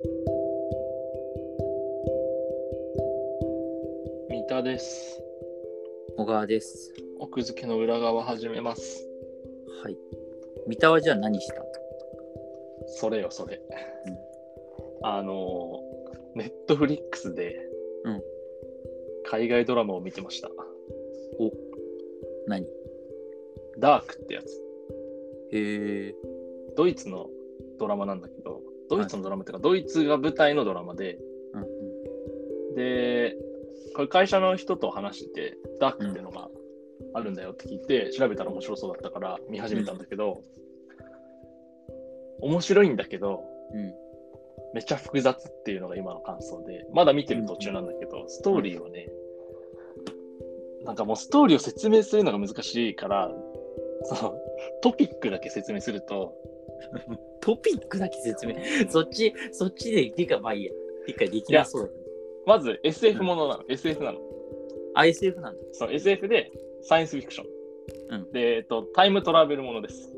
三田です。小川です。奥付けの裏側始めます。はい。三田はじゃあ何した？それよ、それ。うんあの、ネットフリックスで、うん海外ドラマを見てました。お何？ダークってやつ。へえ。ドイツのドラマなんだけど、ドイツのドラマっていうか、ドイツが舞台のドラマで、うんうん。で、これ会社の人と話してて、ダークっていうのがあるんだよって聞いて、調べたら面白そうだったから見始めたんだけど、面白いんだけど、うん。めっちゃ複雑っていうのが今の感想で、まだ見てる途中なんだけど、ストーリーはね、なんかもうストーリーを説明するのが難しいから、そのトピックだけ説明すると、トピックだけ説明。そっち、そっちで理解、まあいいや。理解できなそう。まず SF ものなの、SF なの。あ、SF なんだ。そう SF でサイエンスフィクション。うんで、えっと、タイムトラベルものです。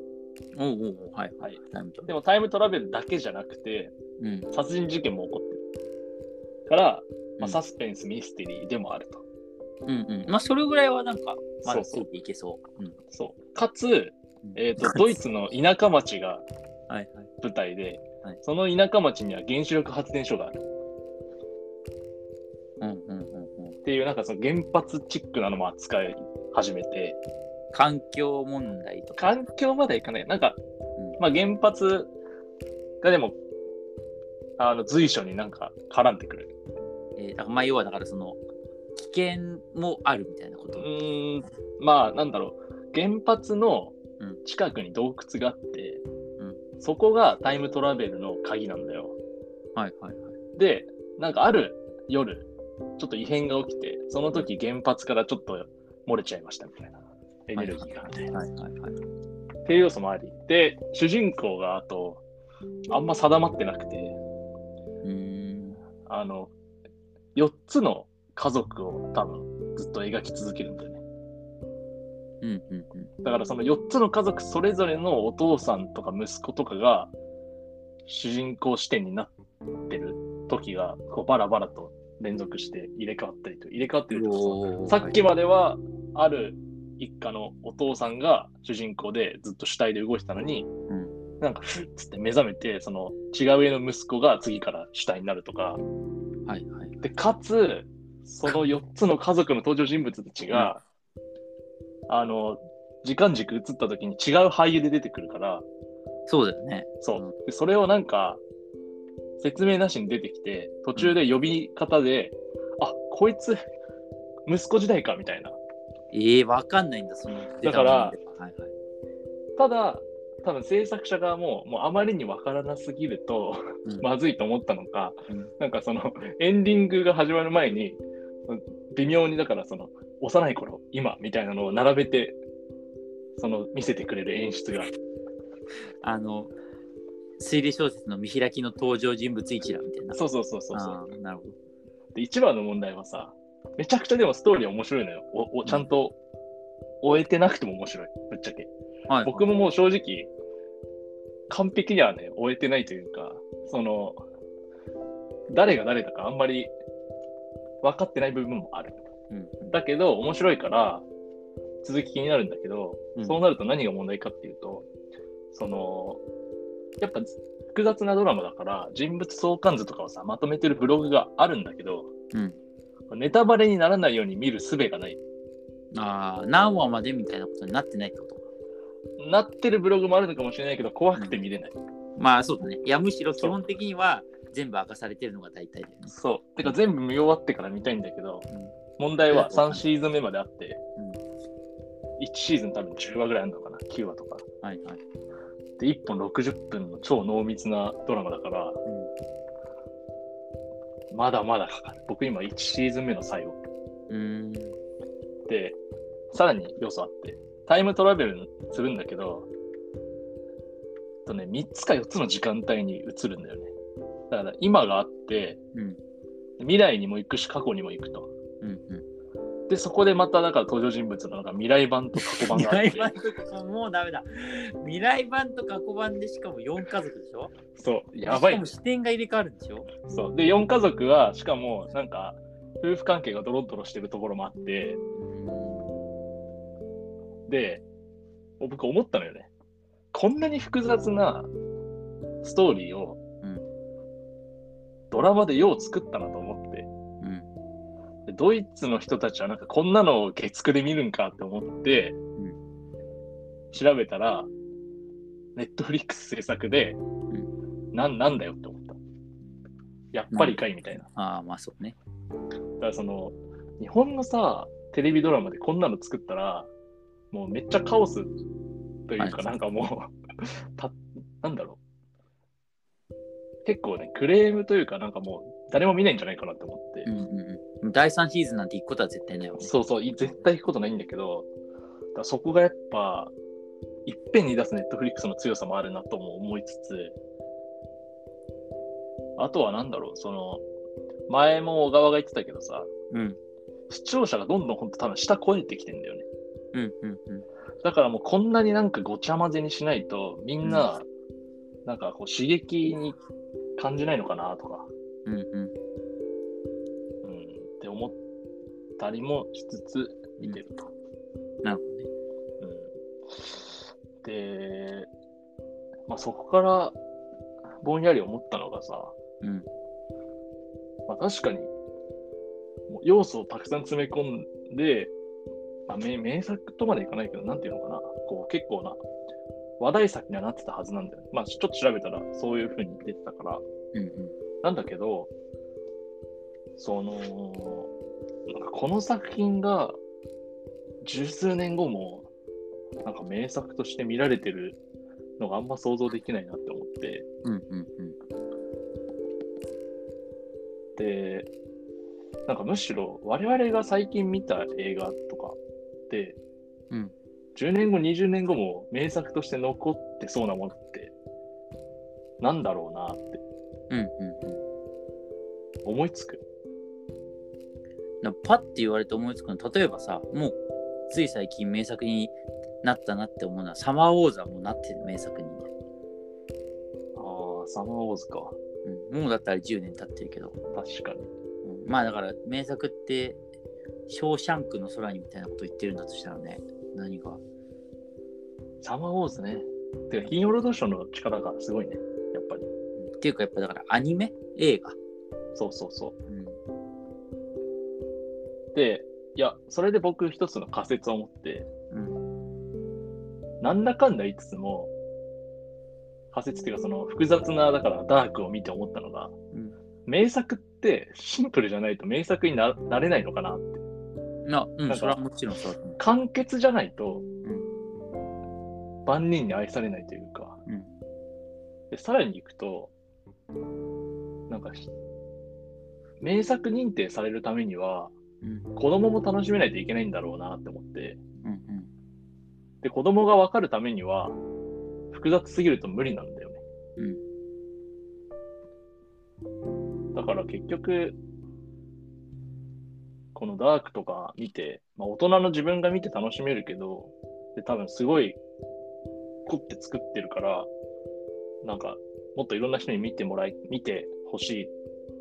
おうおうはい。はい。でもタイムトラベルだけじゃなくて、うん。殺人事件も起こってる。から、まあ、うんサスペンス、ミステリーでもあると。うんうん。まあそれぐらいはなんか、まだつそうそういていけそう。うん。そう。かつ、えっ、と、ドイツの田舎町がはいはい。舞台で、はいその田舎町には原子力発電所があるうんうんうんうん。っていう、なんかその原発チックなのも扱い始めて、環境問題とか。環境まではいかない。なんか、うんまあ原発がでも、あの随所になんか絡んでくる。えー、だからまあ要はだからその、危険もあるみたいなこうと。ーん、まあなんだろう、原発のうん近くに洞窟があって、うんそこがタイムトラベルの鍵なんだよ。はいはいはい。で、なんかある夜、ちょっと異変が起きて、その時原発からちょっと漏れちゃいましたみたいな。エネルギーがみたいな。はいはいはい。っていう要素もあり。で、主人公があと、あんま定まってなくて。あの、4つの家族を多分ずっと描き続けるんだよね。うんうんうん。だからその4つの家族それぞれのお父さんとか息子とかが主人公視点になってる時がこうバラバラと連続して入れ替わったりと入れ替わってるとさっきまではある一家のお父さんが主人公でずっと主体で動いてたのに、んなんかふっつって目覚めてその違う上の息子が次から主体になるとかはいはい。でかつその4つの家族の登場人物たちが、あの時間軸移った時に違う俳優で出てくるからそうだよね。そうでそれをなんか説明なしに出てきて途中で呼び方で、あこいつ息子時代かみたいなええわかんないんだ、その。だからはいはい。ただ多分制作者側ももうあまりにわからなすぎるとうんまずいと思ったのか、うんなんかそのエンディングが始まる前に微妙にだからその幼い頃今みたいなのを並べてその見せてくれる演出が。あの、推理小説の見開きの登場人物一覧みたいな。そうそうそうそうそう。なるほど。で一番の問題はさめちゃくちゃでもストーリー面白いのよ。おおちゃんと終えてなくても面白い。ぶっちゃけ。はい、僕ももう正直完璧にはね終えてないというかその誰が誰だかあんまり分かってない部分もある。うんだけど面白いから続き気になるんだけど、うんそうなると何が問題かっていうとそのやっぱ複雑なドラマだから人物相関図とかをさまとめてるブログがあるんだけどうん。ネタバレにならないように見る術がないああ、何話までみたいなことになってないってこと？か。なってるブログもあるのかもしれないけど怖くて見れない、まあそうだね。いや、むしろ基本的には全部明かされてるのが大体だよね。そうてか全部見終わってから見たいんだけどうん問題はうん3シーズン目まであってうん1シーズン多分10話ぐらいあるのかな9話とかはいはい。で1本60分の超濃密なドラマだからまだまだかかる。僕今1シーズン目の最後。で、さらに要素あって、タイムトラベルするんだけど、とね、3つか4つの時間帯に移るんだよね。だから今があって、うん未来にも行くし、過去にも行くと。うんうん。で、そこでまただから登場人物のなんか未来版と過去版未があって来版とかもうダメだ。未来版と過去版でしかも4家族でしょ？そう、やばいしかも。視点が入れ替わるんでしょ？そう。で、4家族は、しかもなんか、夫婦関係がドロッドロしてるところもあって、で、僕思ったのよね。こんなに複雑なストーリーをうんドラマでよう作ったなと思ドイツの人たちはなんかこんなのを月9で見るんかって思って、調べたら、ネットフリックス制作で、なんなんだよって思った。やっぱりかいみたいな。ああ、まあそうね。だからその、日本のさ、テレビドラマでこんなの作ったら、もうめっちゃカオスというか、はいなんかもう た、なんだろう。結構ね、クレームというか、なんかもう、誰も見ないんじゃないかなって思って。うんうんうん。第3シーズンなんて行くことは絶対ないわね。そうそう、い絶対行くことないんだけど、だからそこがやっぱ、いっぺんに出すネットフリックスの強さもあるなとも思いつつ、あとはなんだろう、その、前も小川が言ってたけどさ、うん。視聴者がどんどん本当多分下超えてきてんだよね。うんうんうん。だからもうこんなになんかごちゃ混ぜにしないと、みんな、なんかこう刺激に感じないのかなとか、うんうん。うん、って思ったりもしつつ見てると。なるほどね。うん、で、まあ、そこからぼんやり思ったのがさ、うん。まあ、確かに要素をたくさん詰め込んで、まあ、名名作とまでいかないけど、なんていうのかな、こう結構な話題作にはなってたはずなんだよね。まあ、ちょっと調べたらそういう風に出てたから、うんうん。なんだけど、その、なんかこの作品が十数年後も、なんか名作として見られてるのがあんま想像できないなって思って、うんうんうん。で、なんかむしろ我々が最近見た映画とかって、うん。10年後、20年後も名作として残ってそうなものって、なんだろうなってうんうんうん。思いつく。なパッて言われて思いつくの例えばさもうつい最近名作になったなって思うのはサマーウォーズはもうなってる名作に、ああ、サマーウォーズか。うん、もうだったら10年経ってるけど、確かに。うん、まあだから名作ってショーシャンクの空にみたいなこと言ってるんだとしたらね何が？サマーウォーズね。てか、金曜ロードショーの力がすごいね。やっていうかやっぱだからアニメ？映画、そうそうそう。ん、う。で、いや、それで僕一つの仮説を持って、うん。なんだかんだ言いつつも、仮説っていうか、その複雑な、だからダークを見て思ったのが、うん。名作ってシンプルじゃないと名作にななれないのかなって。なうんなんかそれはもちろんそう。完結じゃないと、うん。万人に愛されないというか、うん。でさらに行くと、なんかひ、名作認定されるためには、うん。子供も楽しめないといけないんだろうなって思って、うんで、子供が分かるためには、複雑すぎると無理なんだよね。うん。だから結局、このダークとか見て、まあ、大人の自分が見て楽しめるけど、で、多分すごい凝って作ってるから、なんか、もっといろんな人に見てもらい、見てほしい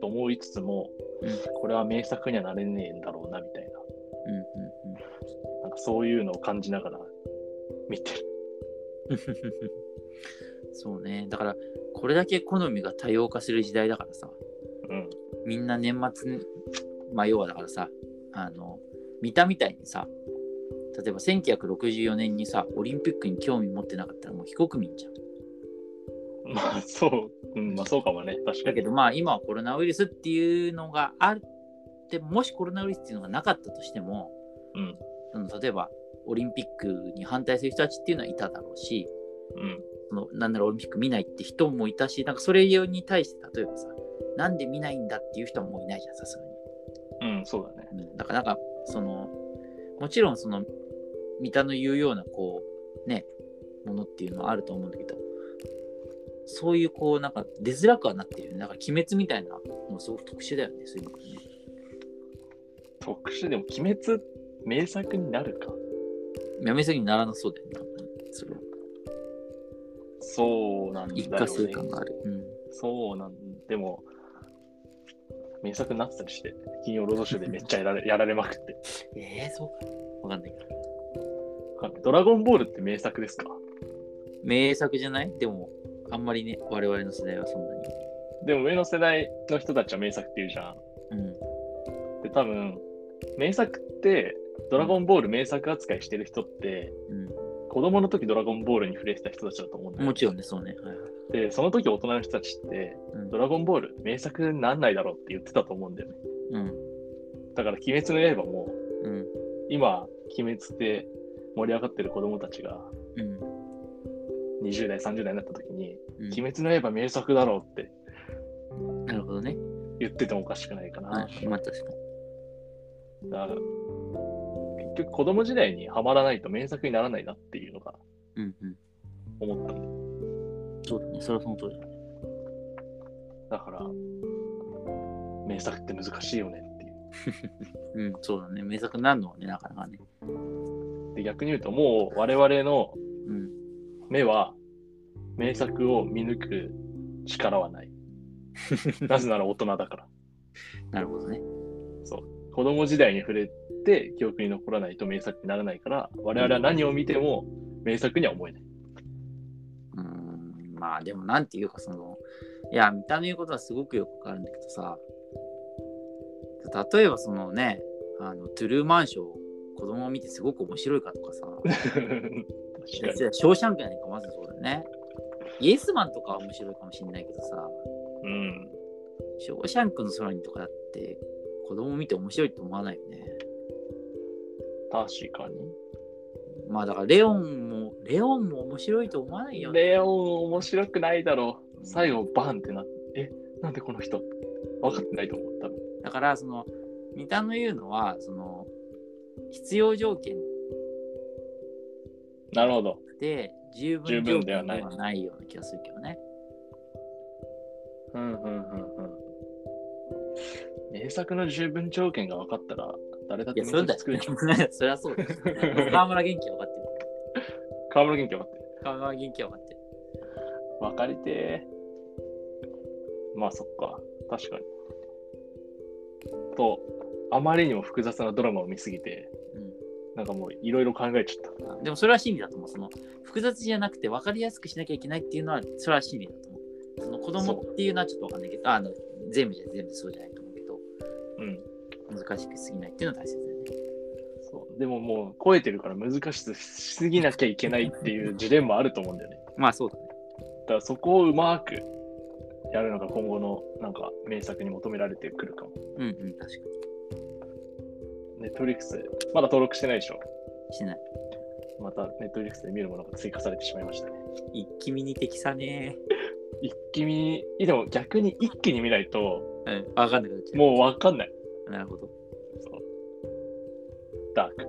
と思いつつも、うんこれは名作にはなれねえんだろうな、みたいな。うんうんなんかそういうのを感じながら見てる。そうねだからこれだけ好みが多様化する時代だからさうん。みんな年末に、まあ要はだからさ、あの、見たみたいにさ、例えば1964年にさ、オリンピックに興味持ってなかったらもう非国民じゃん。まあ、そう、うん、まあそうかもね。確かに。だけどまあ今はコロナウイルスっていうのがあって、もしコロナウイルスっていうのがなかったとしても、うん。その例えばオリンピックに反対する人たちっていうのはいただろうし、うん。そのなんならオリンピック見ないって人もいたし、なんかそれに対して例えばさ、なんで見ないんだっていう人ももういないじゃん、さすがに。うん、そうだね。うん、だからなんかそのもちろんその三田の言うようなこうねものっていうのはあると思うんだけどそういうこうなんか出づらくはなってるよねだから鬼滅みたいなのすごく特殊だよねそういうのがね特殊でも、鬼滅っ名作になるか。やめすぎにならなそうだよね。なんかねそれはそうなんだよ一過性ね。感がある。うん。そうなんでも、名作になってたりして、金曜ロードショーでめっちゃやられやられまくって。えー、そうか。わかんないけど。ドラゴンボールって名作ですか？名作じゃない？でも、あんまりね、我々の世代はそんなに。でも上の世代の人たちは名作って言うじゃん。うん。で、多分、名作って、ドラゴンボール名作扱いしてる人って、うん。子供の時ドラゴンボールに触れてた人たちだと思うんだよ。もちろんね、そうね。はいはい。で、その時大人の人たちって、うんドラゴンボール名作になんないだろうって言ってたと思うんだよね。うん。だから、鬼滅の刃も、うん。今、鬼滅で盛り上がってる子供たちが、うん。20代、30代になった時に、うん鬼滅の刃名作だろうってなるほどね。言っててもおかしくないかな。はい。まあ確かに。だから結局子供時代にはまらないと名作にならないなっていうのがうんうん。思ったんそうだね。それはその通りだね。だから、名作って難しいよねっていう。うん、そうだね。名作になるのはね、なかなかね。で逆に言うと、もう我々のうん。目は名作を見抜く力はない。なぜなら大人だから。なるほどね。子供時代に触れて記憶に残らないと名作にならないから、我々は何を見ても名作には思えない。うーん。まあでも、なんていうか、その、いや、三田の言うことはすごくよくわかるんだけどさ、例えばそのね、あの、トゥルーマンショー、子供を見てすごく面白いかとかさ。ショーシャンクやなんかまずそうだよね。イエスマンとかは面白いかもしれないけどさ、うん。ショーシャンクの空にとかだって子供見て面白いって思わないよね。確かに。まあだからレオンも、レオンも面白いと思わないよね。レオン面白くないだろう。最後バンってなって、え、なんでこの人？分かってないと思う、多分。だからその、三田の言うのは、その、必要条件なるほど。で十十分条件ではないような気がするけどね。うんうんうんうん。名作の十分条件が分かったら、誰だって作作れちゃう。。そりゃ そうだよ。河村元気は分かってる。河村元気分かってる。河村元気は分かってる。分かりてー。まあそっか。確かに。と、あまりにも複雑なドラマを見すぎて、うんなんかもういろいろ考えちゃった。でもそれは真理だと思う。その複雑じゃなくて分かりやすくしなきゃいけないっていうのは、それは真理だと思う。その子供っていうのはちょっと分かんないけど、ああの全部じゃ全部そうじゃないと思うけど、うん。難しくしすぎないっていうのは大切だよね。そう。でももう超えてるから難しくしすぎなきゃいけないっていうジレンマあると思うんだよね。まあそうだね。だからそこをうまくやるのが今後のなんか名作に求められてくるかも。うんうん、確かネットフリックス、まだ登録してないでしょ？に。しない。またネットフリックスで見るものが追加されてしまいましたね。一気見に適さね一気に、でも逆に一気に見ないと、うん、分かんなくなっちゃう。もうわかんない。なるほど。そうダーク。